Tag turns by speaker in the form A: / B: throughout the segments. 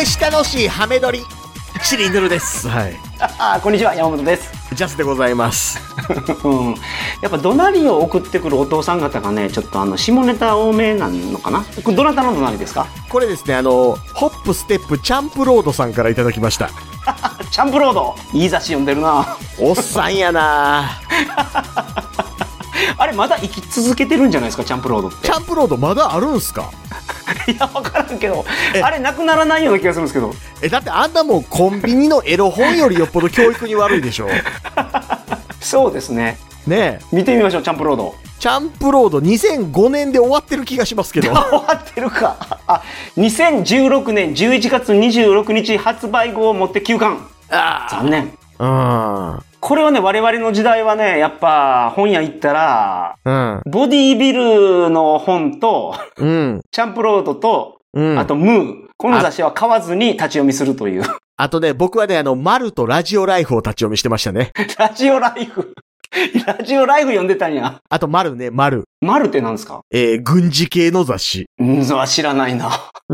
A: でし楽しいハメ撮り。シリヌルです。はい。
B: ああ、こんにちは、山本です。
A: ジャスでございます。
B: うん。やっぱ怒鳴りを送ってくるお父さん方がね、ちょっとあの、下ネタ多めなのかな？これどなたの怒鳴りですか？
A: これですね、あの、ホップステップチャンプロードさんからいただきました。
B: あ チャンプロードいい雑誌読んでるな。
A: おっさんやな
B: あれ、まだ生き続けてるんじゃないですか、チャンプロードって
A: チ。ャンプロードまだあるんすか？
B: いや、わからんけど
A: え、
B: あれ、なくならないような気がするんですけど。
A: え、だってあんなもんコンビニのエロ本よりよっぽど教育に悪いでしょ。
B: そうですね。
A: ねえ。
B: 見てみましょう、チャンプロード。
A: チャンプロード2005年で終わってる気がしますけど。
B: 終わってるか。あ、2016年11月26日発売後をもって休刊。
A: あ
B: 残念。
A: あ。
B: これはね、我々の時代はね、やっぱ本屋行ったら、
A: うん。
B: ボディービルの本と、
A: うん。
B: チャンプロードと、
A: うん。
B: あとムー。この雑誌は買わずに立ち読みするという。
A: あとね、僕はね、あの、マルとラジオライフを立ち読みしてましたね。
B: ラジオライフ。ラジオライフ読んでたんや。
A: あと、マルね、マル。
B: マルって何ですか？
A: えー、軍事系の雑誌。
B: うん、それは知らないな。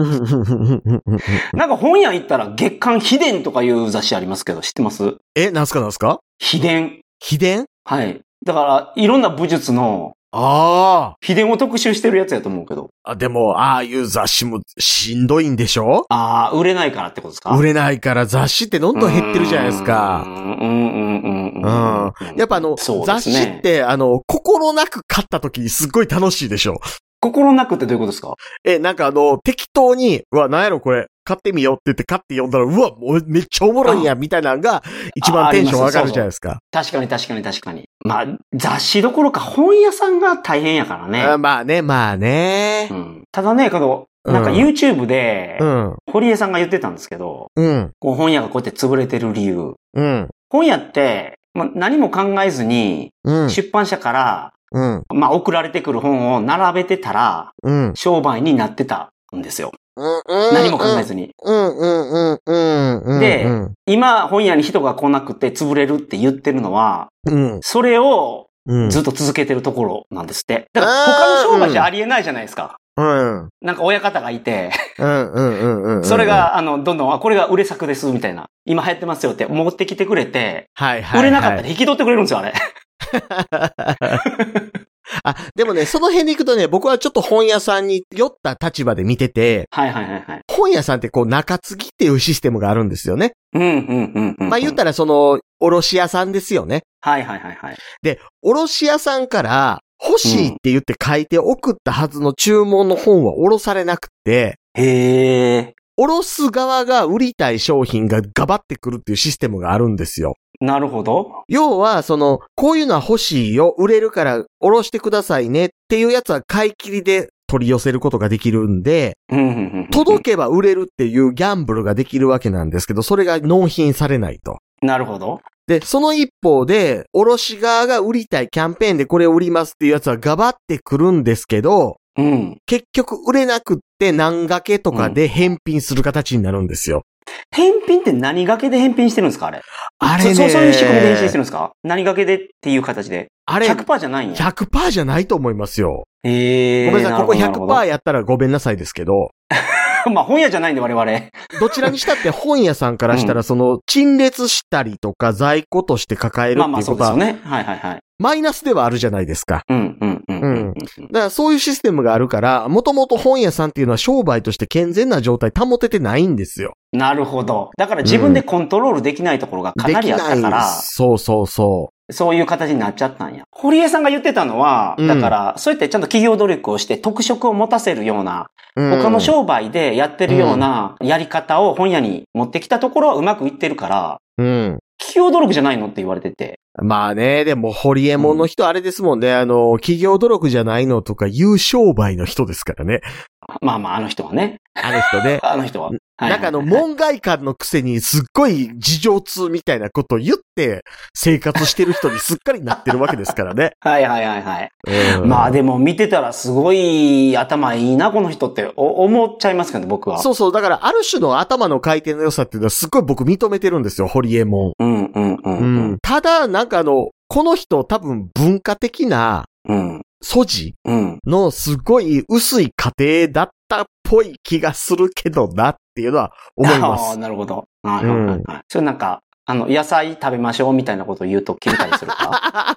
B: なんか本屋行ったら月刊秘伝とかいう雑誌ありますけど、知ってます？
A: え、なんすかなんすか？
B: 秘伝。
A: 秘伝？
B: はい。だから、いろんな武術の
A: あ
B: 秘伝を特集してるやつやと思うけど。
A: あ。あ、でも、ああいう雑誌もしんどいんでしょ？
B: ああ、売れないからってことですか？
A: 売れないから雑誌ってどんどん減ってるじゃないです
B: う
A: か。
B: ん、うん、うん、うん。
A: うん。やっぱあの、
B: ね
A: 雑誌って、あの、心なく買った時にすっごい楽しいでしょ？
B: 心なくってどういうことですか？
A: え、なんかあの、適当に、うわ、なんやろこれ、買ってみようって言って買って読んだら、うわ、もうめっちゃおもろいんや、みたいなのが、一番テンション上がるじゃないですか。
B: 確かに確かに確かに。まあ、雑誌どころか本屋さんが大変やからね。
A: あまあね、まあね
B: う。ん、ただね、けど、なんか
A: うん
B: YouTube で
A: う、ん、
B: 堀江さんが言ってたんですけど、
A: うん、
B: こう本屋がこうやって潰れてる理由。
A: うん、
B: 本屋って、まあ、何も考えずに、
A: うん、
B: 出版社から、
A: うん、
B: まあ、送られてくる本を並べてたら、
A: うん。
B: 商売になってたんですよ。
A: 何
B: 何も考えずに。で
A: うん、
B: 今、本屋に人が来なくて潰れるって言ってるのは、
A: うん、
B: それを
A: うん。
B: ずっと続けてるところなんですって。だから他の商売じゃありえないじゃないですか。
A: うん、
B: なんか親方がいて。それ、が、あの、どんどん、あ、これが売れ作です、みたいな。今流行ってますよって持ってきてくれて、
A: はい、はい。
B: 売れなかった
A: はい
B: ら引き取ってくれるんですよ、あれ。
A: あ、でもね、その辺で行くとね、僕はちょっと本屋さんに酔った立場で見てて、
B: はいはいはいはい。
A: 本屋さんってこう中継ぎっていうシステムがあるんですよね。
B: うん、うん、うん、うん。
A: まあ言ったらその、卸屋さんですよね。
B: はいはいはいはい。
A: で、卸屋さんから欲しいって言って書いて送ったはずの注文の本は卸されなくて、
B: へえ。
A: 卸す側が売りたい商品がガバってくるっていうシステムがあるんですよ。
B: なるほど。
A: 要は、その、こういうのは欲しいよ、売れるから卸してくださいねっていうやつは買い切りで取り寄せることができるんで。届けば売れるっていうギャンブルができるわけなんですけど、それが納品されないと。
B: なるほど。
A: で、その一方で、卸側が売りたいキャンペーンでこれを売りますっていうやつはガバってくるんですけど、
B: うん。
A: 結局売れなくって何掛けとかで返品する形になるんですよ。
B: 返品って何掛けで返品してるんですかあれ？
A: あれね
B: そそうそういう仕組みで返品してるんですか？何掛けでっていう形で。
A: あれ、
B: 100%じゃないんや。
A: 100%じゃないと思いますよ。
B: へえ。
A: ごめんなさい、ここ
B: なるほど
A: 100%やったらごめんなさいですけど、
B: まあ本屋じゃないんで我々。
A: どちらにしたって本屋さんからしたら、その、陳列したりとか在庫として抱える
B: まあまあ
A: っていうことは、
B: そうですよね。はいはいはい。
A: マイナスではあるじゃないですか。
B: うん、うん、うん。うん。
A: だからそういうシステムがあるから、もともと本屋さんっていうのは商売として健全な状態保ててないんですよ。
B: なるほど。だから自分でコントロールできないところがかなりあったから、
A: そうそうそ
B: そういう形になっちゃったんや。堀江さんが言ってたのは、
A: うん
B: だから、そうやってちゃんと企業努力をして特色を持たせるような、
A: う。うん
B: 他の商売でやってるようなやり方を本屋に持ってきたところはうまくいってるから、
A: うん。
B: 企業努力じゃないのって言われてて。
A: まあね、でも、ホリエモンの人あれですもんね、あの、企業努力じゃないのとか、有商売の人ですからね。
B: まあまあ、あの人はね。
A: あの人ね。
B: あの人は。はい
A: なんかあの、門外漢のくせにすっごい事情通みたいなことを言って生活してる人にすっかりなってるわけですからね。
B: はいはいはいはい。
A: うん
B: まあでも見てたらすごい頭いいな、この人ってお思っちゃいますけど、僕は。
A: そうそう。だから、ある種の頭の回転の良さっていうのはすっごい僕認めてるんですよ、ホリエモン。
B: うんうんうん
A: う
B: うん
A: ん。ただ、なんかあの、この人多分文化的な
B: うん。
A: 素地
B: うん。
A: のすごい薄い過程だったっぽい気がするけどなっっていうのは思いま
B: ああ、
A: す。
B: なるほど。はいはいはいはい。それなんか、あの、野菜食べましょうみたいなことを言うと切れたりするか？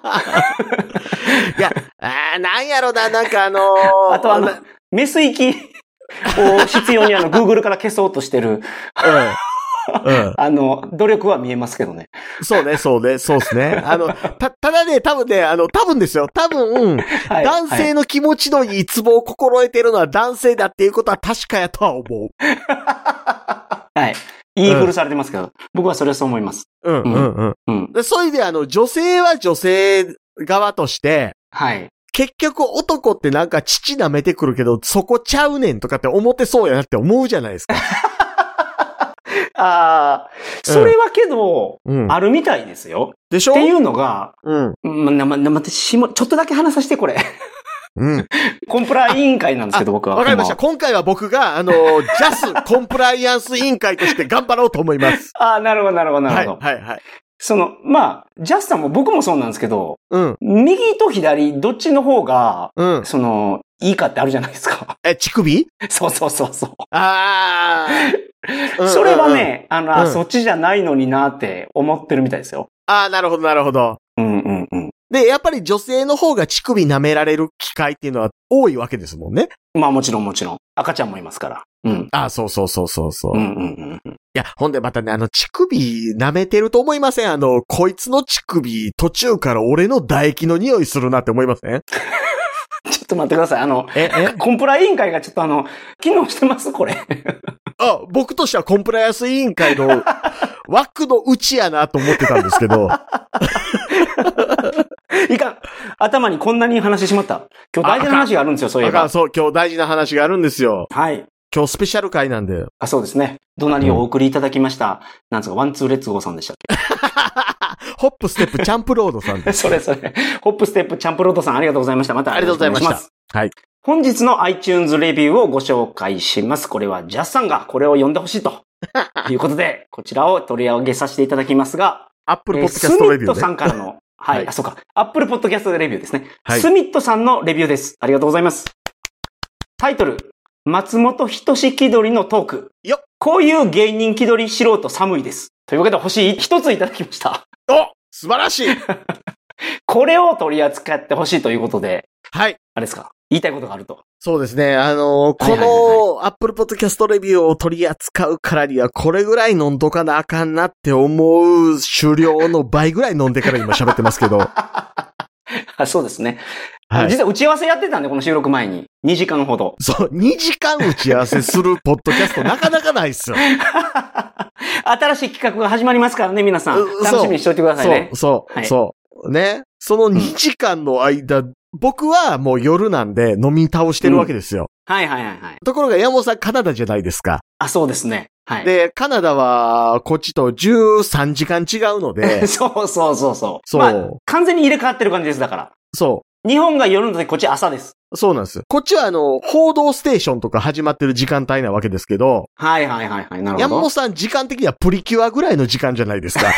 A: いや、あーなんやろな、なんかあのー
B: あとあの、メス息を必要にあの、Google から消そうとしてる、
A: うん。うん。
B: あの、努力は見えますけどね。
A: そうね、そうね、そうですね。あの、た、ただね、多分ね、あの、多分ですよ。多分、
B: はい
A: 男性の気持ちのいいツボを心得てるのは男性だっていうことは確かやとは思う。
B: はい。言い古されてますけど、僕はそれはそう思います。
A: うん、うん、うん。
B: うん。
A: でそういう意味で、あの、女性は女性側として、
B: はい。
A: 結局男ってなんか父舐めてくるけど、そこちゃうねんとかって思ってそうやなって思うじゃないですか。
B: ああ、それはけど、
A: うん。
B: あるみたいですよ。
A: でしょ？
B: っていうのが、
A: うん。
B: ま、な、ま、ちょっとだけ話させて、これ。
A: うん。
B: コンプラ委員会なんですけど、僕は。
A: わかりました。今回は僕が、あの、ジャス コンプライアンス委員会として頑張ろうと思います。
B: ま ああ、なるほど、なるほど、な
A: はい、
B: るほど。
A: はい、はい。
B: その、まあ、ジャスさんも僕もそうなんですけど、
A: うん、
B: 右と左、どっちの方が、
A: うん。
B: その、いいかってあるじゃないですか。
A: え、乳首？
B: そうそうそうそう。
A: あー。
B: それはね、あの、あ
A: うん
B: そっちじゃないのになって思ってるみたいですよ。
A: あー、なるほど、なるほど。
B: うんうんうん。
A: で、やっぱり女性の方が乳首舐められる機会っていうのは多いわけですもんね。
B: まあもちろんもちろん。赤ちゃんもいますから。うん。
A: あー、そうそうそうそうそう。い
B: うんうんうんうん。
A: や、ほんでまたね、あの、乳首舐めてると思いません？あの、こいつの乳首、途中から俺の唾液の匂いするなって思いません？
B: ちょっと待ってください。あの、
A: え、え？
B: コンプラ委員会がちょっとあの、機能してます？これ。
A: あ、僕としてはコンプライアンス委員会の 枠の内やなと思ってたんですけど。
B: いかん。頭にこんなに話してしまった。今日大事な話があるんですよ、そういえば。
A: あかんそう、今日大事な話があるんですよ。
B: はい。
A: 今日スペシャル回なんで。
B: あ、そうですね。どなりをお送りいただきました。なんですか、ワンツーレッツゴーさんでしたっ
A: ホップステップチャンプロードさん
B: け
A: です。
B: それそれ。ホップステップチャンプロードさんありがとうございました。また
A: ありがとうございましたはい。
B: 本日の iTunes レビューをご紹介します。これはジャスさんがこれを読んでほしいと。いうことで、こちらを取り上げさせていただきますが、
A: アップル
B: えー
A: ポッドキャストレビューね。
B: スミットさんからの、はい、
A: はい
B: あ、そうか。アップルポッドキャストレビューですね。
A: はい
B: スミットさんのレビューです。ありがとうございます。タイトル、松本人志気取りのトーク。
A: よっ
B: こういう芸人気取り素人寒いです。というわけで星一ついただきました。
A: お素晴らしい
B: これを取り扱ってほしいということで、
A: はい。
B: あれですか？言いたいことがあると。
A: そうですね。あのーこのアップルポッドキャストレビューを取り扱うからには、これぐらい飲んどかなあかんなって思う狩猟の倍ぐらい飲んでから今喋ってますけど。は
B: あそうですね。
A: い。
B: 実は打ち合わせやってたんで、この収録前に。2時間ほど。
A: そう、2時間打ち合わせするポッドキャスト なかなかないっすよ。
B: 新しい企画が始まりますからね、皆さん。
A: う
B: 楽しみにしておいてくださいね。
A: そう、そう、
B: はい
A: そう。ね。その2時間の間、僕はもう夜なんで飲み倒してるわけですよ。
B: はいはいはいはい。
A: ところが山本さんカナダじゃないですか。
B: あ、そうですね。はい。
A: で、カナダはこっちと13時間違うので、
B: そうそうそうそう。
A: そう
B: まあ、完全に入れ替わってる感じです、だから。
A: そ
B: 日本が夜の時、こっち朝です。
A: う、そうなんです。こっちはあの、報道ステーションとか始まってる時間帯なわけですけど、
B: はいはいはいはい。なるほど
A: 山本。さん時間的にはプリキュアぐらいの時間じゃないですか。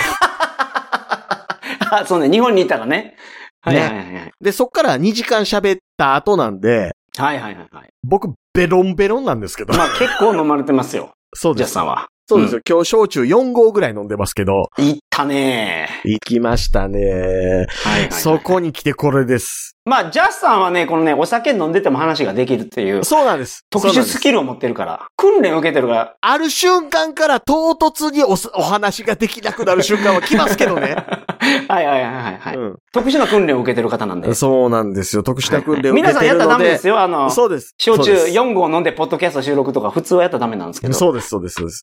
B: あ、そうね、日本にいたらね。はいはいはいはい。
A: で、そっから2時間喋った後なんで、
B: はいはいはいはい。
A: 僕ベロンベロンなんですけど。
B: まあ結構飲まれてますよ。
A: そうです。
B: ジャスさんは。
A: そうですよ。今日焼酎4合ぐらい飲んでますけど、
B: いったね
A: 行きましたね。
B: はいはいはい。
A: そこに来てこれです。
B: まあ、ジャスさんはね、このね、お酒飲んでても話ができるっていう、
A: そうなんです。
B: 特殊スキルを持ってるから、訓練を受けてるから、
A: ある瞬間から唐突におすお話ができなくなる瞬間は来ますけどね。
B: はいはいはいはい、はい
A: うん
B: 特殊な訓練を受けてる方なんで。
A: そうなんですよ。特殊な訓練を受
B: 皆さんや
A: けてるので。
B: ったらダメですよ。あの、
A: そうです。
B: 焼酎
A: そうです
B: 4合飲んでポッドキャスト収録とか普通はやったらダメなんですけど。
A: そうです、そうです、そうです。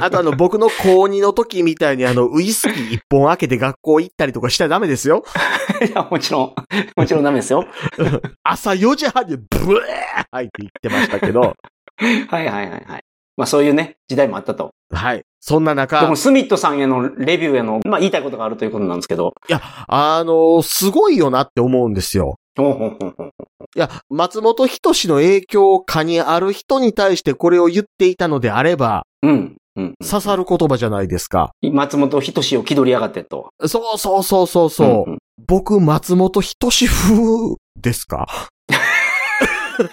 A: あとあの、僕の高2の時みたいにあの、ウイスキー一本開けて学校行ったりとかしたらダメですよ。
B: いや、もちろん、もちろんダメですよ。
A: 朝4時半にブエー入って行ってましたけど。
B: はいはいはいはい。まあそういうね、時代もあったと。
A: はい。そんな
B: で
A: 中
B: も、スミットさんへのレビューへの、まあ言いたいことがあるということなんですけど。
A: あの、すごいよなって思うんですよ。いや、松本人志の影響下にある人に対してこれを言っていたのであれば、
B: うん。うん。
A: 刺さる言葉じゃないですか。
B: 松本人志を気取りやがってと。
A: そうそうそうそうそう。
B: んん
A: 僕、松本人志風ですか？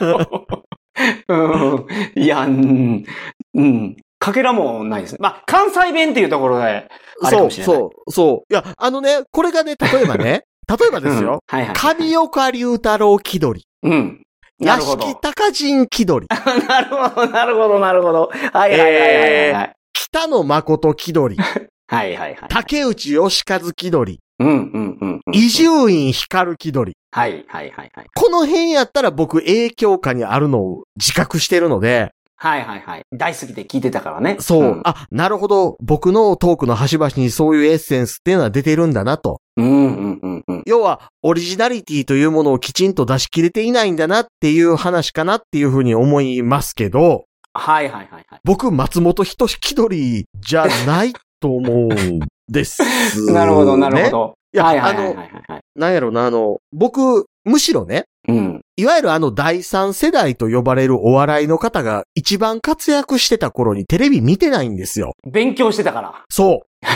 B: うんいや、うん、うん。かけらもないですね。まあ、関西弁っていうところで、
A: そう。そう、そう。いや、あのね、これがね、例えばね、例えばですよ。
B: うんはいはい。
A: 上岡龍太郎気取り。
B: うん。な
A: 屋
B: るほど。
A: 敷高人気取り。
B: なるほど、なるほど、なるほど。はいはいはいはいはい。
A: 北野誠気取り。
B: はいはいはい。
A: 竹内義和気取り。
B: うんうんうんうん。
A: 伊集院光気取り。
B: はいはいはいはい。
A: この辺やったら僕影響下にあるのを自覚してるので、
B: はいはいはい。大好きで聞いてたからね。
A: そう、
B: ん
A: あ、なるほど、僕のトークの端々にそういうエッセンスっていうのは出てるんだなと。
B: うんうんうんうん。
A: 要は、オリジナリティというものをきちんと出し切れていないんだなっていう話かなっていうふうに思いますけど、
B: はいはいはいはい。
A: 僕、松本人志気取りじゃないと思うんです、
B: なるほどなるほ。ど。
A: いや、
B: はいはい
A: あの、
B: はいはいはい。
A: なんやろな、あの、僕、むしろね、
B: うん。
A: いわゆるあの第三世代と呼ばれるお笑いの方が一番活躍してた頃にテレビ見てないんですよ。
B: 勉強してたから。
A: そう。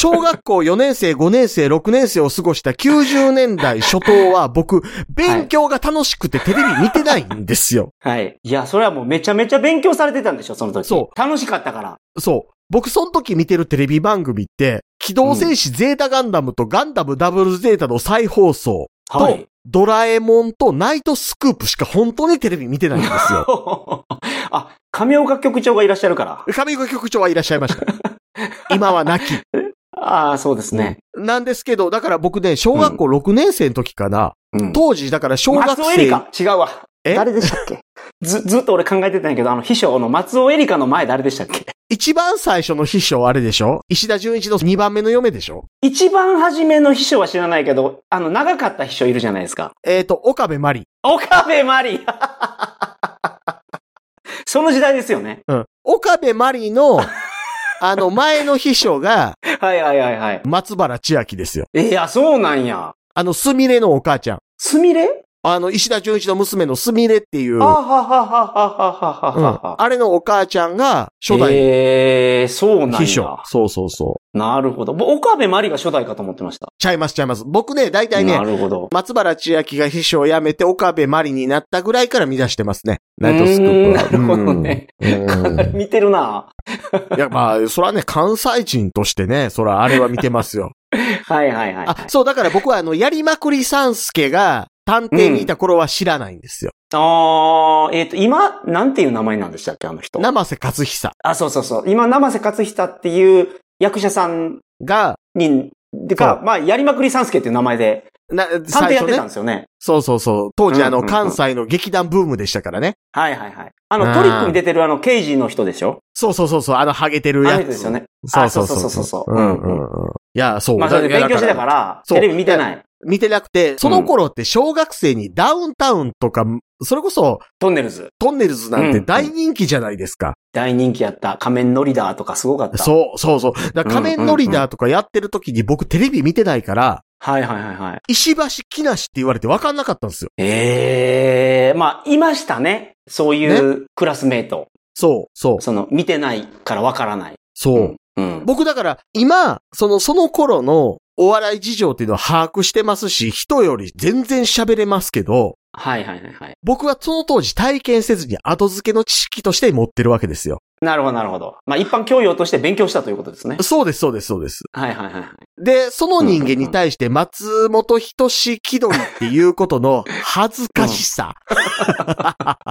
A: 小学校4年生、5年生、6年生を過ごした90年代初頭は僕、勉強が楽しくてテレビ見てないんですよ。
B: はい。いや、それはもうめちゃめちゃ勉強されてたんでしょ、その時。。
A: そう
B: 楽しかったから。
A: そう。僕、その時見てるテレビ番組って、機動戦士ゼータガンダムとガンダムダブルゼータの再放送と、
B: はい。
A: ドラえもんとナイトスクープしか本当にテレビ見てないんですよ。
B: あ、亀岡局長がいらっしゃるから。
A: 上岡局長はいらっしゃいました。今は亡き。
B: ああ、そうですね。
A: なんですけど、だから僕ね、小学校6年生の時かな、
B: うん。
A: 当時、だから小学
B: 松尾エリ
A: 生、
B: カ違うわ。
A: え？
B: 誰でしたっけ？ず、ずっと俺考えてたんやけど、あの、秘書の松尾エリカの前誰でしたっけ？
A: 一番最初の秘書あれでしょ？石田純一の2番目の嫁でしょ？
B: 一番初めの秘書は知らないけど、あの、長かった秘書いるじゃないですか。
A: えっ、と、岡部真理。
B: 岡部真理 その時代ですよね。
A: うん。岡部真理の、あの、前の秘書が、
B: はいはいはいはい。
A: 松原千秋ですよ。
B: いや、そうなんや。
A: あの、すみれのお母ちゃん。
B: すみれ？
A: あの、石田純一の娘のすみれっていう、
B: あはははははは
A: うん
B: はは。
A: あれのお母ちゃんが初代
B: えー、そうなんや。
A: 秘書。そうそうそう。
B: なるほど。僕岡部真理が初代かと思ってました。
A: ちゃいますちゃいます。僕ね、大体ね
B: な、るほど。
A: 松原千秋が秘書を辞めて岡部真理になったぐらいから見出してますね。ナイトスクープは。
B: なるほどね見てるな
A: いや、まあ、そらね、関西人としてね、そらあれは見てますよ。
B: はいはいはい。
A: あ、そう、だから僕はあの、やりまくり三助が探偵にいた頃は知らないんですよ。
B: あー、えっ、と、今、なんていう名前なんでしたっけ、あの人。
A: 生瀬勝久
B: あ、そうそうそう。今、生瀬勝久っていう役者さん
A: が、
B: に、でか、まあ、やりまくり三助っていう名前で、
A: な、
B: 探偵やってたん。ですよね。
A: そうそうそう。当時あの、
B: うんうんうん
A: 関西の劇団ブームでしたからね。
B: はいはいはい。あの、
A: うん
B: トリックに出てるあの、刑事の人でしょ？
A: そうそうそうそう、あの、ハゲてる
B: あ
A: やつ。
B: ですよね。
A: そうそう
B: あそう
A: そう
B: そうそう
A: んうんうん。いや、そう。
B: まあ、それで
A: だ
B: 勉強してたから、
A: そう
B: テレビ見てない。
A: 見てなくて、その頃って小学生にダウンタウンとか、それこそ
B: トンネルズ。
A: トンネルズなんて
B: うん
A: 大人気じゃないですか。
B: 大人気やった。仮面ノリダーとかすごかった。
A: そう、そうそう。仮面ノリダーとかやってる時に僕テレビ見てないから、
B: はいはいはいはい。
A: 石橋木梨って言われて分かんなかったんですよ。
B: ええまあ、いましたね。そういうクラスメイト。
A: そう、そう、
B: その、見てないからわからない。
A: そう。
B: うん。
A: 僕だから今、その、その頃のお笑い事情っていうのは把握してますし、人より全然喋れますけど、
B: はいはいはいはい。
A: 僕はその当時体験せずに後付けの知識として持ってるわけですよ。
B: なるほどなるほど。まあ、一般教養として勉強したということですね。
A: そうです、そうです、そうです。
B: はいはいはいはい。
A: で、その人間に対して松本人志気取りっていうことの恥ずかしさ。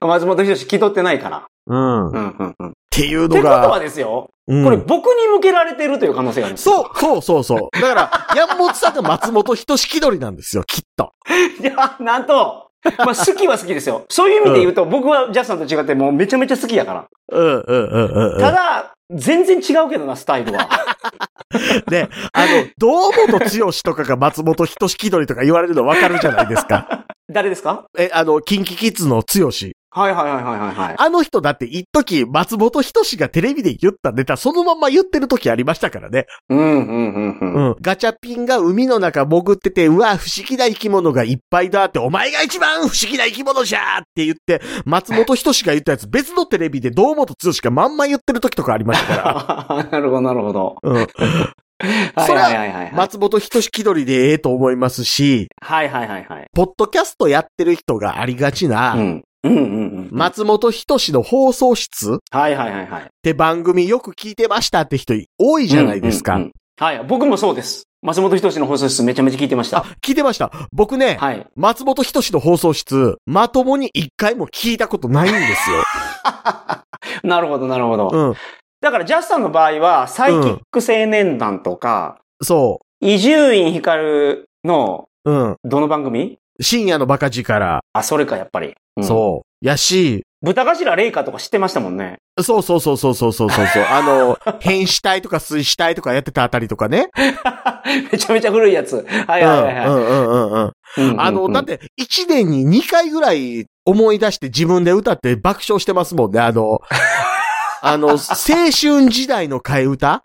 B: 松本人志気取ってないから。
A: うん。っ
B: うんうんうん。
A: ていう
B: って
A: のが。
B: ことはですよ。
A: うん
B: これ僕に向けられてるという可能性があるんですよ。
A: そう、そうそうそう。だから、山本さんが松本人志気取りなんですよ、きっと。
B: いや、なんと、まあ好きは好きですよ。そういう意味で言うと、僕はジャスさんと違ってもうめちゃめちゃ好きやから。
A: うん、うん、うん、うん。
B: ただ、全然違うけどな、スタイルは。
A: で、あの、堂本剛とかが松本人志気取りとか言われるの分かるじゃないですか。
B: 誰ですか？
A: え、あの、キンキキッズの剛。
B: はいはいはいはいはいはい。
A: あの人だって一時松本人志がテレビで言ったネタそのまま言ってる時ありましたからね。
B: うんうんうんうん。
A: うん。ガチャピンが海の中潜ってて、うわ、不思議な生き物がいっぱいだって、お前が一番不思議な生き物じゃーって言って、松本人志が言ったやつ別のテレビで堂本剛がまんま言ってる時とかありましたから。
B: なるほどなるほど。
A: うん。
B: は い
A: それは。松本人志気取りでええと思いますし、
B: はいはいはいはい。
A: ポッドキャストやってる人がありがちな、
B: うん。うんうんうん。
A: 松本人志の放送室？っ
B: はいはいはいはい。
A: て番組よく聞いてましたって人多いじゃないですか。
B: うんうんうんはい。僕もそうです。松本人志の放送室めちゃめちゃ聞いてまし
A: あ
B: た。、
A: 聞いてました。僕ね、
B: はい。
A: 松本人志の放送室、まともに一回も聞いたことないんですよ。
B: なるほどなるほど。
A: うん。
B: だからジャスさんの場合は、サイキック青年団とか、
A: そ
B: 伊集院光の、
A: う。うん。
B: どの番組？
A: 深夜のバカ力。
B: あ、それか、やっぱり。うん、
A: そう。やし、
B: 豚頭レイカとか知ってましたもんね。
A: そうそうそうそうそうそうそう あの、変死体とか水死体とかやってたあたりとかね。
B: めちゃめちゃ古いやつ。はいはいはい、はい。
A: うん。うんうんうん、あの、だって、1年に2回ぐらい思い出して自分で歌って爆笑してますもんね、あの。あの、青春時代の替え歌？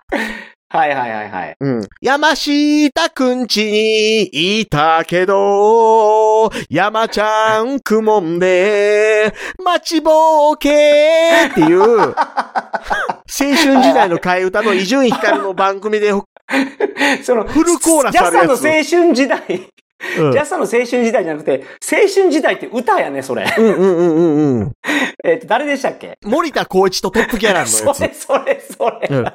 B: はいはいはいはい。
A: うん。山下くんちにいたけど、山ちゃんくもんで、待ちぼうけっていう、青春時代の替え歌の伊集院光の番組で、うん。
B: その、
A: フルコーラス
B: ジャスの青
A: あるやつ
B: 春時代、ジャスさんの青春時代じゃなくて、青春時代って歌やね、それ。
A: うんうんうんうんうん。
B: えっと、誰でしたっけ？
A: 森田光一とトップギャランのやつ。
B: それ、それ、それ。
A: うん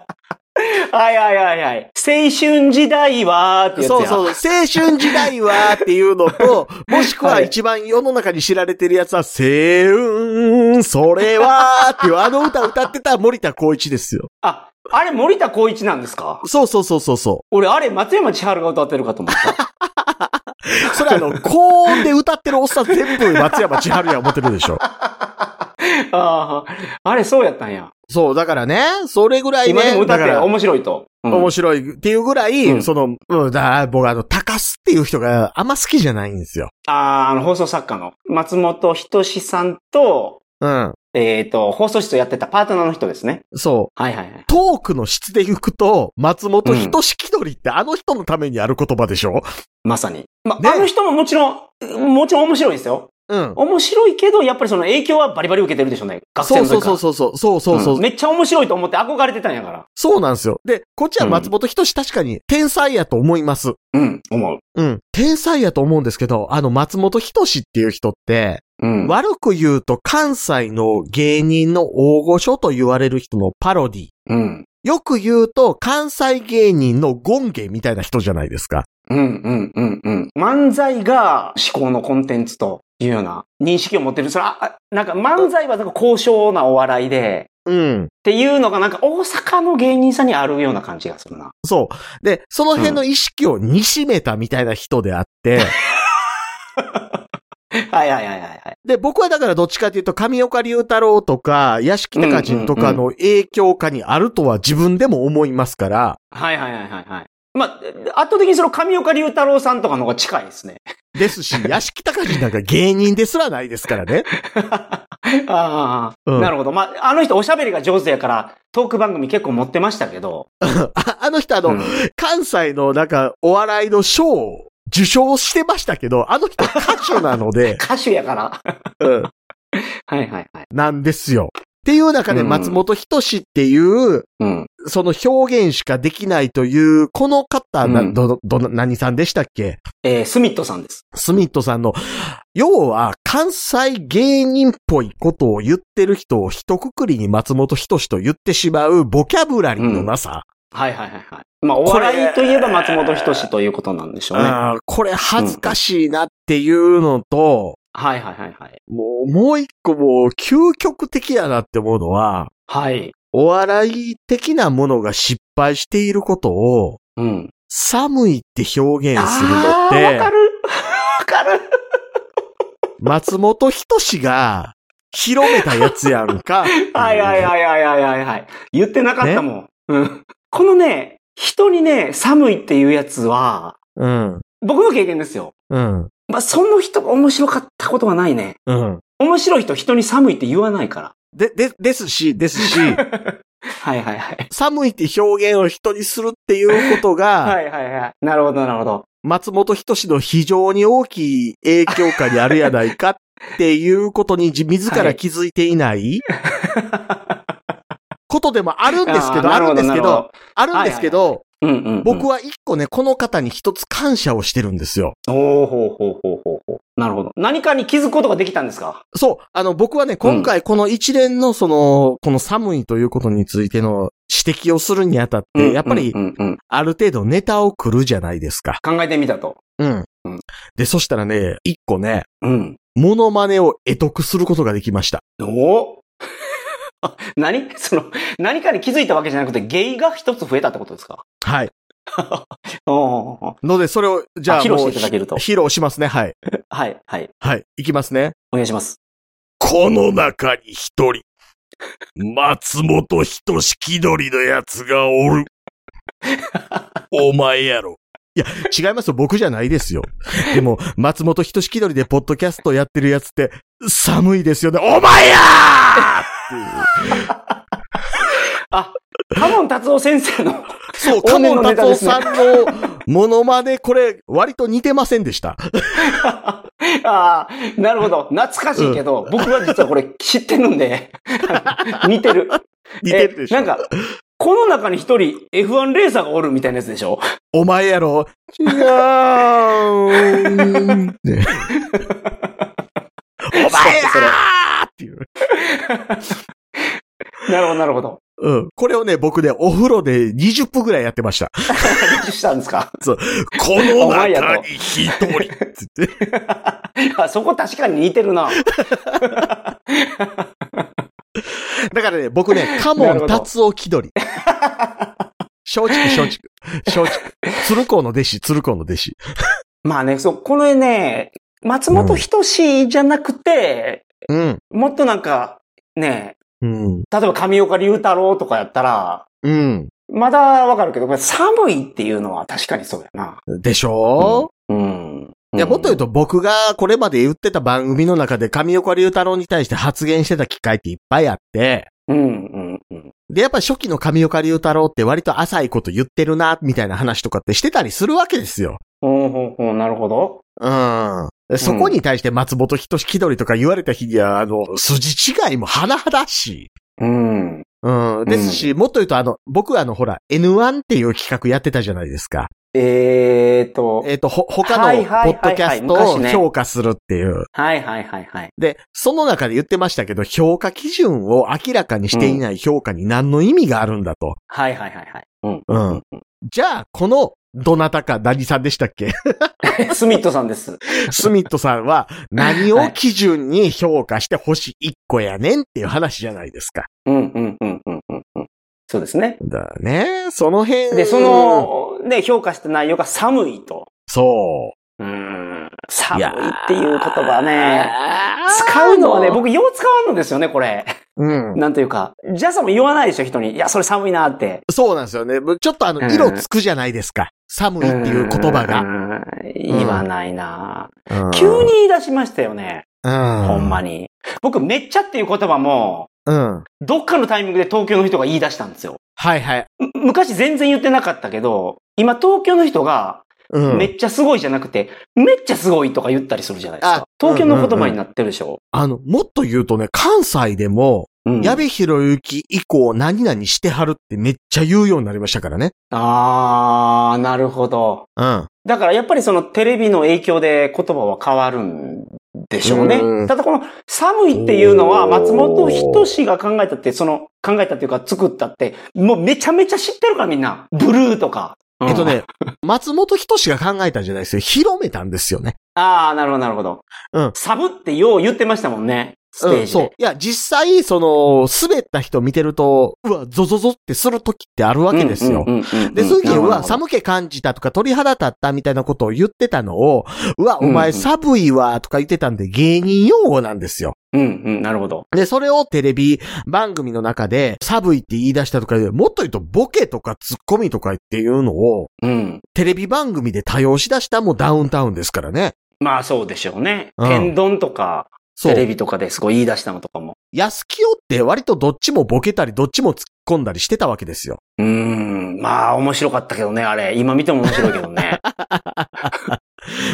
B: はいはいはいはい。青春時代はーって。
A: そうそう、青春時代はっていうのと、もしくは
B: はい
A: 一番世の中に知られてるやつは、せうん、それはっていうあの歌歌ってた森田光一ですよ。
B: あ、あれ森田光一なんですか？
A: そうそうそうそうそ
B: 俺、あれ松山千春が歌ってるかと思った。
A: う。それあの、高音で歌ってるおっさん全部松山千春や思ってるでしょ。
B: ああ、あれそうやったんや。
A: そう、だからね、それぐらいね、
B: 今でも歌って面白いと。うん
A: 面白いっていうぐらい、
B: うん
A: その、うん、だ僕あの、高須っていう人があんま好きじゃないんですよ。
B: ああ、あの、放送作家の松本人志さんと、
A: うん。
B: えっ、と、放送室をやってたパートナーの人ですね。
A: そう。
B: はいはいはい。
A: トークの質で行くと、松本人志気取りってあの人のためにある言葉でしょ？
B: まさに。ま、
A: ね
B: あの人ももちろん、もちろん面白いですよ。
A: うん。
B: 面白いけど、やっぱりその影響はバリバリ受けてるでしょうね。学生
A: そう
B: の時から。
A: そうそうそう。そうそうそう。
B: んめっちゃ面白いと思って憧れてたんやから。
A: そうなんですよ。で、こっちは松本人志確かに天才やと思います。
B: うん、思う。
A: うん。天才やと思うんですけど、あの松本人志っていう人って、
B: うん。
A: 悪く言うと関西の芸人の大御所と言われる人のパロディ。
B: うん。
A: よく言うと関西芸人のゴンゲみたいな人じゃないですか。
B: うん、うん、うん、うん。漫才が思考のコンテンツというような認識を持ってる。それは、あなんか漫才はなんか高尚なお笑いで、
A: うん。
B: っていうのがなんか大阪の芸人さんにあるような感じがするな。
A: そう。で、その辺の意識を煮しめたみたいな人であって、
B: はいはいはいはいはい。
A: で、僕はだからどっちかというと、上岡龍太郎とか、屋敷隆人とかの影響下にあるとは自分でも思いますから、
B: はいはいはいはいはい。まあ、圧倒的にその上岡龍太郎さんとかの方が近いですね。
A: ですし、屋敷隆人なんか芸人ですらないですからね。
B: ああ、
A: うん
B: なるほど。まあ、あの人おしゃべりが上手やから、トーク番組結構持ってましたけど。
A: ああの人あの、
B: うん
A: 関西のなんかお笑いの賞を受賞してましたけど、あの人歌手なので、
B: 歌手やから。
A: うん、
B: はいはいはい。
A: なんですよ。っていう中で
B: うん
A: 松本人志っていう、
B: うん。
A: その表現しかできないという、この方、な
B: うん
A: ど、ど、何さんでしたっけ？
B: えー、スミットさんです。
A: スミットさんの、要は関西芸人っぽいことを言ってる人を一括りに松本人志と言ってしまうボキャブラリーのなさ。
B: はいはいはいはい。まあ、お笑いといえば松本人志ということなんでしょうね。
A: これ恥ずかしいなっていうのと、
B: いはいはいはい。
A: もう、もう一個もう究極的やなって思うのは、
B: はい。
A: お笑い的なものが失敗していることを、
B: うん。
A: 寒いって表現するのっ
B: あーわか
A: て、
B: るわかる
A: 松本人志が広めたやつやんか。
B: は いはいはいはいはいはいはい。言ってなかったもん。うん。このね、人にね、寒いっていうやつは、
A: うん。
B: 僕の経験ですよ。
A: うん。
B: まあ、その人が面白かったことはないね。
A: うん。
B: 面白い人人に寒いって言わないから。
A: で、で、ですし、ですし、
B: はいはいはい。
A: 寒いって表現を人にするっていうことが、
B: はいはいはい。なるほどなるほど。
A: 松本人志の非常に大きい影響下にあるやないかっていうことに自自ら気づいていないことでもあるんですけど、あるんですけど、、あるんですけど、
B: うんうん、うん。は。
A: 僕は一個ね、この方に一つ感謝をしてるんですよ。
B: おーほうほうほうほうほう。なるほど。何かに気づくことができたんですか？
A: そう。あの、僕はね、今回この一連のその、この寒いということについての指摘をするにあたって、やっぱりある程度ネタを来るじゃないですか。
B: 考えてみたと。
A: うん
B: うん。
A: で、そしたらね、一個ね、
B: うん。
A: モノマネを得得することができました。
B: おあ 何？その、何かに気づいたわけじゃなくて、ゲイが一つ増えたってことですか？
A: はい。ので、それを、じゃあ
B: あ披露していただけると
A: ひ披露しますね。はい。
B: はい、はい。
A: はい。いきますね。
B: お願いします。
A: この中に一人、松本人志気取りのやつがおる。お前やろ。いや、違いますよ。僕じゃないですよ。でも、松本人志気取りでポッドキャストやってるやつって、寒いですよね。お前やー。
B: あ、カモン達夫先生の、
A: そう、カモン達夫さんのモノマネ、これ、割と似てませんでした。
B: ああ、なるほど。懐かしいけど、僕は実はこれ知ってるんで、似てる。
A: 似てるでしょ。
B: えなんか、この中に一人 F1 レーサーがおるみたいなやつでしょ？
A: お前やろ？違う。ねお前やーっていう。
B: なるほど、なるほど。
A: うん。これをね、僕ね、お風呂で20分ぐらいやってました。
B: したんですか？
A: この
B: お前やと
A: 中に一人って言って。
B: あそこ確かに似てるな。
A: だからね、僕ね、カモン達夫気取り。松竹、松竹。松竹。鶴光の弟子、鶴光の弟子。
B: まあね、そう、このね、松本人志じゃなくて、
A: うん。
B: もっとなんか、ね、
A: うん。
B: 例えば上岡龍太郎とかやったら、
A: うん。
B: まだわかるけど、これ寒いっていうのは確かにそうやな。
A: でしょ
B: うん。
A: いや、もっと言うと僕がこれまで言ってた番組の中で上岡龍太郎に対して発言してた機会っていっぱいあって、
B: うん、うん、うん。
A: で、やっぱ初期の上岡龍太郎って割と浅いこと言ってるな、みたいな話とかってしてたりするわけですよ。
B: ほうほうほう、なるほど。
A: うん。そこに対して松本人志気取りとか言われた日には、あの、筋違いも甚だし。
B: うん。
A: うん。ですし、もっと言うとあの、僕あの、ほら、N1 っていう企画やってたじゃないですか。
B: えーと、
A: えっ、と、ほ、他のポッドキャストを評価するっていう。
B: はいはいはいはい。
A: で、その中で言ってましたけど、評価基準を明らかにしていない評価に何の意味があるんだと。
B: はいはいはいはい。うん。
A: うん。じゃあ、この、どなたか何さんでしたっけ？
B: スミットさんです。
A: スミットさんは何を基準に評価して星1個やねんっていう話じゃないですか。
B: うんうんうんうんうんうん。そうですね。
A: だね。その辺。
B: で、そ、の、ね、評価した内容が寒いと。
A: そう。
B: うん。寒いっていう言葉ね。使うのはね、僕よう使わんのですよね、これ。
A: うん。
B: なんというか。ジャスさんも言わないでしょ、人に。いや、それ寒いなって。
A: そうなんですよね。ちょっとあの、
B: うん
A: 色つくじゃないですか。寒いっていう言葉が。
B: が。言わないな、
A: うん
B: 急に言い出しましたよね。
A: うん。
B: ほんまに。僕、めっちゃっていう言葉も、
A: うん。
B: どっかのタイミングで東京の人が言い出したんですよ。
A: はいはい。
B: む昔全然言ってなかったけど、今東京の人が、
A: うん。
B: めっちゃすごいじゃなくて、めっちゃすごいとか言ったりするじゃないです
A: あ
B: か。東京の言葉になってるでしょ。
A: あの、もっと言うとね、関西でも、
B: うん
A: 矢部博之以降何々してはるってめっちゃ言うようになりましたからね。
B: あー、なるほど。
A: うん。
B: だからやっぱりそのテレビの影響で言葉は変わるんでしょうね。
A: うん
B: ただこの寒いっていうのは松本人志が考えたって、その考えたっていうか作ったって、もうめちゃめちゃ知ってるからみんな。ブルーとか。うん
A: えっと。ね、松本人志が考えたんじゃないですよ。広めたんですよね。
B: あー、なるほどなるほど。
A: うん
B: サブってよう言ってましたもんね。ステー
A: うん、
B: ジで。
A: そう。いや、実際、その、滑った人見てると、うわ、ゾゾゾってする時ってあるわけですよ。
B: うんうんうんうん
A: で、そういう時に、うわ、
B: なるほど
A: 寒気感じたとか鳥肌立ったみたいなことを言ってたのを、うわ、お前
B: うんうん
A: 寒いわ、とか言ってたんで芸人用語なんですよ。
B: うんうん、なるほど。
A: で、それをテレビ番組の中で、寒いって言い出したとかで、もっと言うとボケとかツッコミとかっていうのを、
B: うん。
A: テレビ番組で多用しだしたもうダウンタウンですからね。
B: まあそうでしょうね。
A: うん
B: 天丼とか。テレビとかですごい言い出したのとかも。
A: 安清って割とどっちもボケたり、どっちも突っ込んだりしてたわけですよ。
B: うーん。まあ面白かったけどね、あれ。今見ても面白いけどね。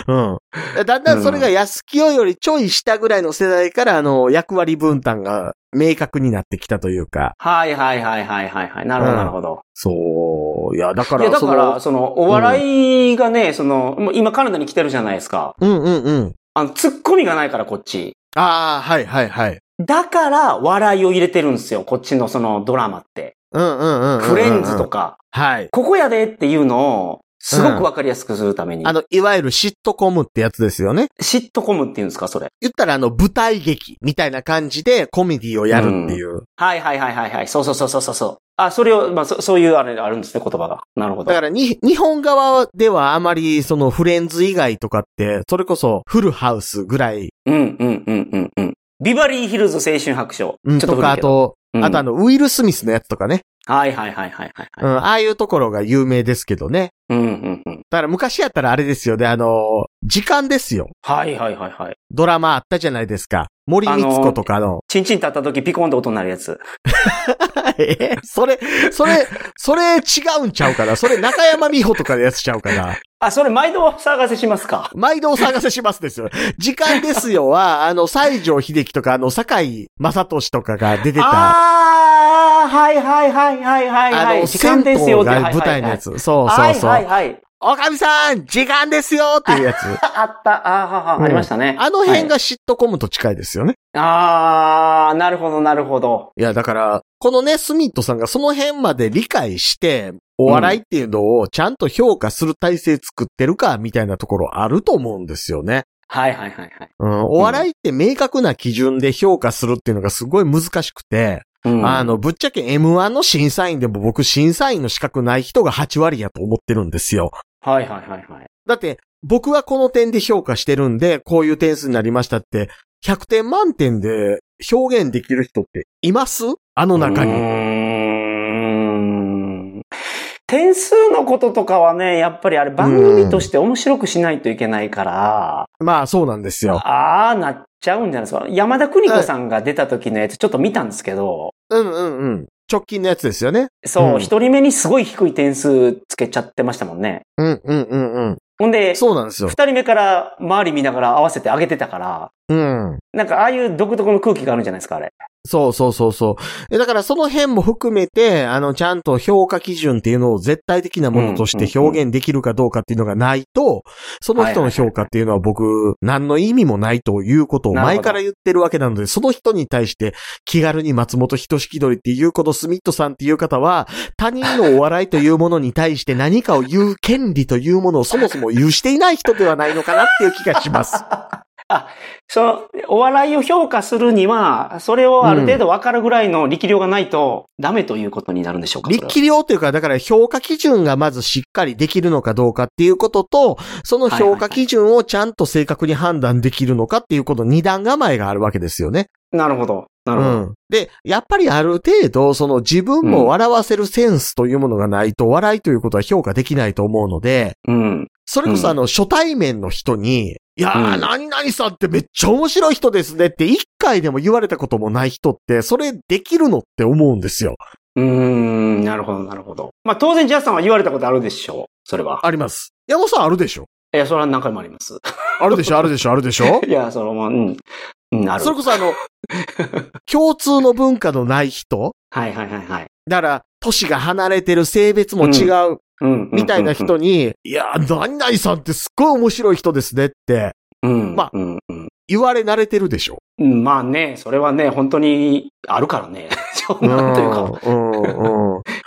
A: うん。だんだんそれが安清よりちょい下ぐらいの世代から、あの、役割分担が明確になってきたというか。
B: はいはいはいはいはいはい。なるほど
A: うん
B: なるほど。
A: そう。いや、だか
B: いや
A: ら、その
B: だから、その、お笑いがね、その、もう今カナダに来てるじゃないですか。
A: うんうんうん。
B: あの、ツッコミがないから、こっち。
A: ああ、はいはいはい。
B: だから、笑いを入れてるんですよ。こっちのそのドラマって。
A: うんうんうんうん
B: レンズと。か、
A: はい。
B: ここやでっていうのを、すごくわかりやすくするために。
A: あの、いわゆるシットコムってやつですよね。
B: シットコムっていうんですか、それ。
A: 言ったらあの、舞台劇みたいな感じでコメディをやるっていう。
B: はいはいはいはいはい。そうそうそうそうそうそう。あ、それを、まあ、そそういうあれあるんですね、言葉が。なるほど。
A: だからに、日本側ではあまりそのフレンズ以外とかって、それこそフルハウスぐらい、
B: うんうんうんうんうん。ビバリーヒルズ青春白書。
A: うん、
B: ちょっと
A: とか、あ。と、
B: うん
A: あとあの、ウィル・スミスのやつとかね。
B: はいはいはいはいはい。
A: うん、ああいうところが有名ですけどね。
B: うんうんうん。
A: だから昔やったらあれですよね、あの、時間ですよ。
B: はいはいはいはい。
A: ドラマあったじゃないですか。森光子とかの。
B: チンチン立った時ピコンと音になるやつ。
A: えそれ、それ、それ違うんちゃうかな？それ中山美穂とかのやつちゃうかな？
B: あ、それ毎度お探せしますか。
A: 毎度お探せしますですよ。時間ですよ は、あの、西城秀樹とか、あの、堺正俊とかが出てた、
B: ああ、はいはいはいはいはいはい。
A: あの、
B: 時間ですよって
A: が舞台のやつ。そうそう
B: はい
A: そう。
B: はいはい。
A: おかみさん、時間ですよっていうやつ。
B: あった、あーはは、
A: うん
B: ありましたね。
A: あの辺
B: はい
A: がシットコムと近いですよね。
B: ああ、なるほどなるほど。
A: いや、だから、このね、スミットさんがその辺まで理解して、お笑いっていうのをちゃんと評価する体制作ってるか、みたいなところあると思うんですよね。
B: はいはいはいはい。
A: うん、お笑いって明確な基準で評価するっていうのがすごい難しくて、
B: うん
A: あの、ぶっちゃけ M1 の審査員でも僕審査員の資格ない人が8割やと思ってるんですよ。
B: はいはいはいはい。
A: だって、僕はこの点で評価してるんで、こういう点数になりましたって、100点満点で表現できる人っています？あの中に。
B: うーん点数のこととかはね、やっぱりあれ番組として面白くしないといけないから、
A: まあそうなんですよ。
B: ああなっちゃうんじゃないですか。山田邦子さんが出た時のやつちょっと見たんですけど、
A: うんうんうん。直近のやつですよね。
B: そうう、
A: ん
B: 一、人目にすごい低い点数つけちゃってましたもんね。
A: うんうんうんうん。
B: ほんで、
A: そうなんですよ。
B: 二人目から周り見ながら合わせて上げてたから、
A: うん。
B: なんかああいう独特の空気があるんじゃないですか、あれ。
A: そうそうそうそう。えだからその辺も含めて、あの、ちゃんと評価基準っていうのを絶対的なものとして表現できるかどうかっていうのがないと、その人の評価っていうのは僕、何の意味もないということを前から言ってるわけなので、その人に対して気軽に松本人志気取りっていうこのスミットさんっていう方は、他人のお笑いというものに対して何かを言う権利というものをそもそも有していない人ではないのかなっていう気がします。
B: その、お笑いを評価するには、それをある程度分かるぐらいの力量がないと、ダメということになるんでしょうかそれは
A: 力量というか、だから評価基準がまずしっかりできるのかどうかっていうことと、その評価基準をちゃんと正確に判断できるのかっていうこと二段構えがあるわけですよね。
B: なるほど。な
A: う
B: るほど。
A: ん。で、やっぱりある程度、その自分も笑わせるセンスというものがないと、笑いということは評価できないと思うので、
B: うん。
A: それこそあの、初対面の人に、いやー、
B: うん
A: 何々さんってめっちゃ面白い人ですねって一回でも言われたこともない人って、それできるのって思うんですよ。
B: うーん、なるほど、なるほど。まあ当然ジャスさんは言われたことあるでしょう。それは。
A: あります。山本さんあるでしょ？
B: いや、それは何回もあります。
A: あるでしょ？あるでしょ？あるでしょ？
B: いや、その、まあ、うん。うん、ある。
A: それこそあの、共通の文化のない人？
B: はいはいはいはい。
A: だから、歳が離れてる性別も違う、
B: うん。
A: みたいな人に、いや、何々さんってすっごい面白い人ですねって
B: うん。
A: まあ言われ慣れてるでしょ？
B: うん。まあね、それはね、本当にあるからね。なんというか。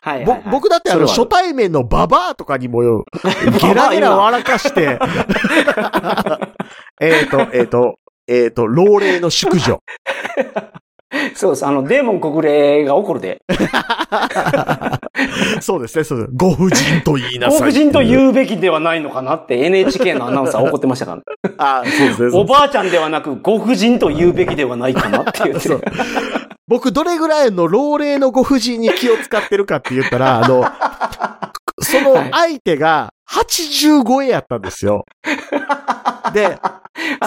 B: はいはい。
A: 僕だってあの、初対面のババアとかにもよ、ゲラゲラ笑かして、えっと、えっと、えっと、老齢の淑女。
B: そうです。あの、デーモン国霊が怒るで。
A: そうですね、そうです。ご婦人と言いなさい。
B: 黒人と
A: う。
B: 言うべきではないのかなって NHK のアナウンサーは怒ってましたから。
A: あそうですね。
B: おばあちゃんではなく、ご婦人と言うべきではないかなって言って。
A: 僕、どれぐらいの老齢のご婦人に気を使ってるかって言ったら、あの、その相手が80超えやったんですよ。で、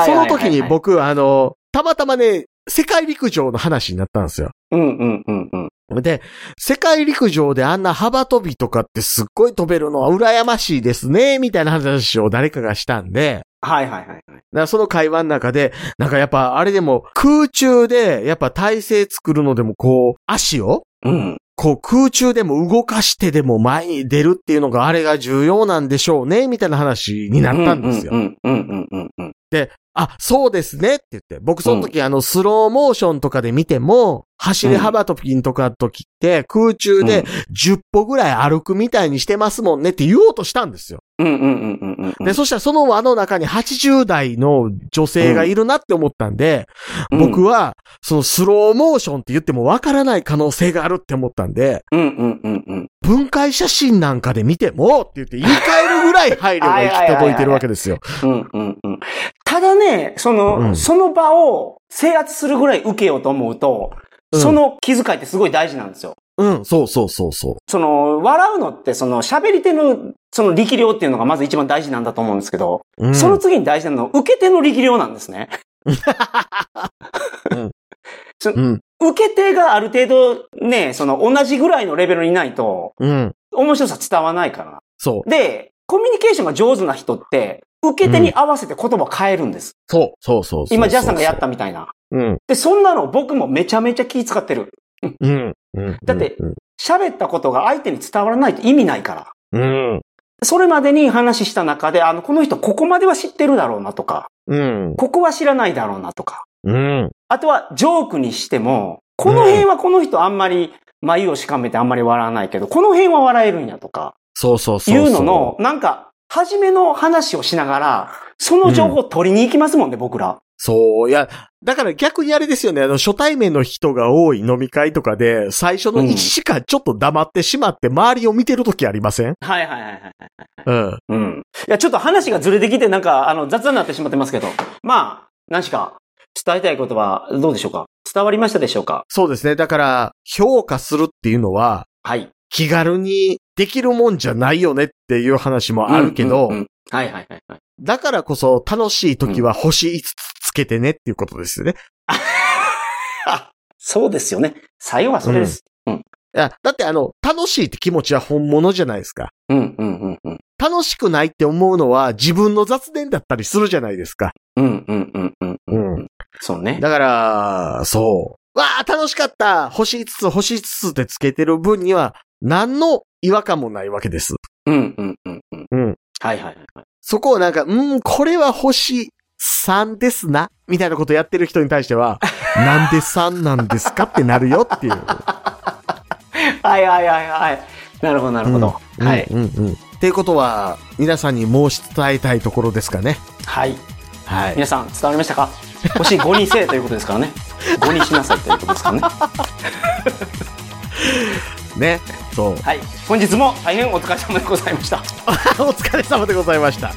A: その時に僕、あの、たまたまね、世界陸上の話になったんですよ。
B: うんうんうんうん。
A: で、世界陸上であんな幅跳びとかってすっごい飛べるのは羨ましいですね、みたいな話を誰かがしたんで、
B: はいはいはいはい。
A: だからその会話の中で、なんかやっぱあれでも空中でやっぱ体勢作るのでもこう足を
B: うん。
A: こう空中でも動かしてでも前に出るっていうのがあれが重要なんでしょうね、みたいな話になったんですよ。
B: うんうんうんうんうん。
A: で、あ、そうですねって言って、僕その時、あの、スローモーションとかで見ても、走り幅跳びとかの時って、空中で10歩ぐらい歩くみたいにしてますもんねって言おうとしたんですよ。
B: うんうんうんうんうんうん。
A: で、そしたらその輪の中に80代の女性がいるなって思ったんで、
B: うん
A: 僕は、そのスローモーションって言ってもわからない可能性があるって思ったんで、
B: うんうんうんうん。
A: 分解写真なんかで見てもって言って言い換えるぐらい配慮が行き届いてるわけですよ。
B: うんうんうん。ただね、その、
A: うん
B: その場を制圧するぐらい受けようと思うと、
A: うん
B: その気遣いってすごい大事なんですよ。
A: うん、そうそうそうそ
B: その、笑うのって、その、喋り手の、その力量っていうのがまず一番大事なんだと思うんですけど、
A: う。うん
B: その次に大事なのは、受け手の力量なんですね。
A: うん、
B: 受け手がある程度ね、その、同じぐらいのレベルにないと、
A: うん、
B: 面白さ伝わらないから。
A: そう、
B: で、コミュニケーションが上手な人って、受け手に合わせて言葉を変えるんです。
A: そう、そうそうそう。
B: 今、ジャスさんがやったみたいな。
A: うん、
B: で、そんなの僕もめちゃめちゃ気使ってる。
A: うん、うん。
B: だって
A: うん、
B: 喋ったことが相手に伝わらないと意味ないから。
A: うん、
B: それまでに話した中で、あの、この人ここまでは知ってるだろうなとか、
A: うん、
B: ここは知らないだろうなとか。
A: うん、
B: あとは、ジョークにしても、この辺はこの人あんまり眉をしかめてあんまり笑わないけど、この辺は笑えるんやとか、
A: そうそうそう。
B: いうのの、なんか、初めの話をしながら、その情報を取りに行きますもんね、僕ら。
A: そう、いや、だから逆にあれですよね、あの、初対面の人が多い飲み会とかで、最初の
B: うん
A: 1時間ちょっと黙ってしまって、周りを見てるときありません？
B: はいはいはいはい。
A: うん。
B: うん。いや、ちょっと話がずれてきて、なんか、あの、雑談になってしまってますけど。まあ、何しか伝えたいことは、どうでしょうか？伝わりましたでしょうか？
A: そうですね。だから、評価するっていうのは、
B: はい。
A: 気軽にできるもんじゃないよねっていう話もあるけど、
B: うんうんうんはいはいはいはい。
A: だからこそ楽しい時は星5つつけてねっていうことですよね。
B: あ、そうですよね。最後はそれです。
A: いや、だってあの、楽しいって気持ちは本物じゃないですか。
B: うん、うん、うん、うん。
A: 楽しくないって思うのは自分の雑念だったりするじゃないですか。
B: うん、うん、うん、うん。
A: うん
B: うん。そうね。
A: だから、そう。わあ、楽しかった星5つ、星5つってつけてる分には、何の違和感もないわけです。
B: うん、うん、うん、うん。
A: うん。
B: はいはいはい。
A: そこをなんか、うん、これは星3ですな、みたいなことやってる人に対しては、なんで3なんですかってなるよっていう。
B: はいはいはいはい。なるほどなるほど。
A: うん
B: はい。
A: うんうん。っていうことは、皆さんに申し伝えたいところですかね。
B: はい。
A: はい。
B: 皆さん伝わりましたか？星5にせえということですからね。5にしなさいということですからね。
A: ね。そう。
B: はい。本日も大変お疲れ様でございました。
A: お疲れ様でございました。